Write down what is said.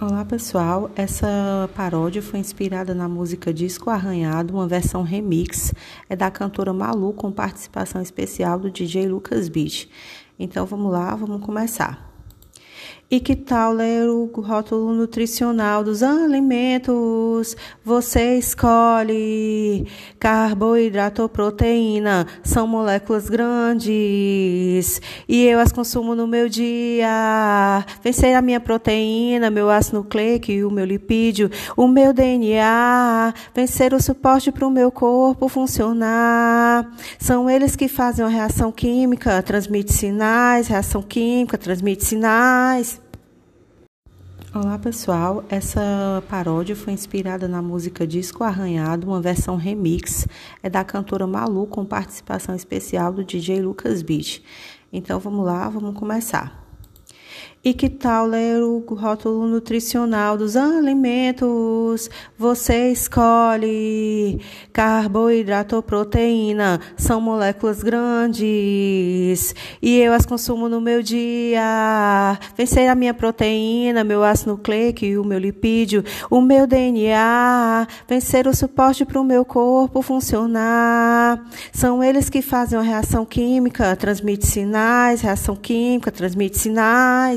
Olá pessoal, essa paródia foi inspirada na música Disco Arranhado, uma versão remix, é da cantora Malu com participação especial do DJ Lucas Beach. Então vamos lá, vamos começar. E que tal ler o rótulo nutricional dos alimentos? Você escolhe carboidrato ou proteína, são moléculas grandes e eu as consumo no meu dia. Vencer a minha proteína, meu ácido nucleico e o meu lipídio, o meu DNA, vencer o suporte para o meu corpo funcionar. São eles que fazem a reação química, transmite sinais, reação química, transmite sinais. Olá pessoal, essa paródia foi inspirada na música Disco Arranhado, uma versão remix, é da cantora Malu com participação especial do DJ Lucas Beach. Então vamos lá, vamos começar. E que tal ler o rótulo nutricional dos alimentos? Você escolhe carboidrato ou proteína, são moléculas grandes e eu as consumo no meu dia. Vencer a minha proteína, meu ácido nucleico e o meu lipídio, o meu DNA, vencer o suporte para o meu corpo funcionar. São eles que fazem a reação química, transmite sinais, reação química, transmite sinais.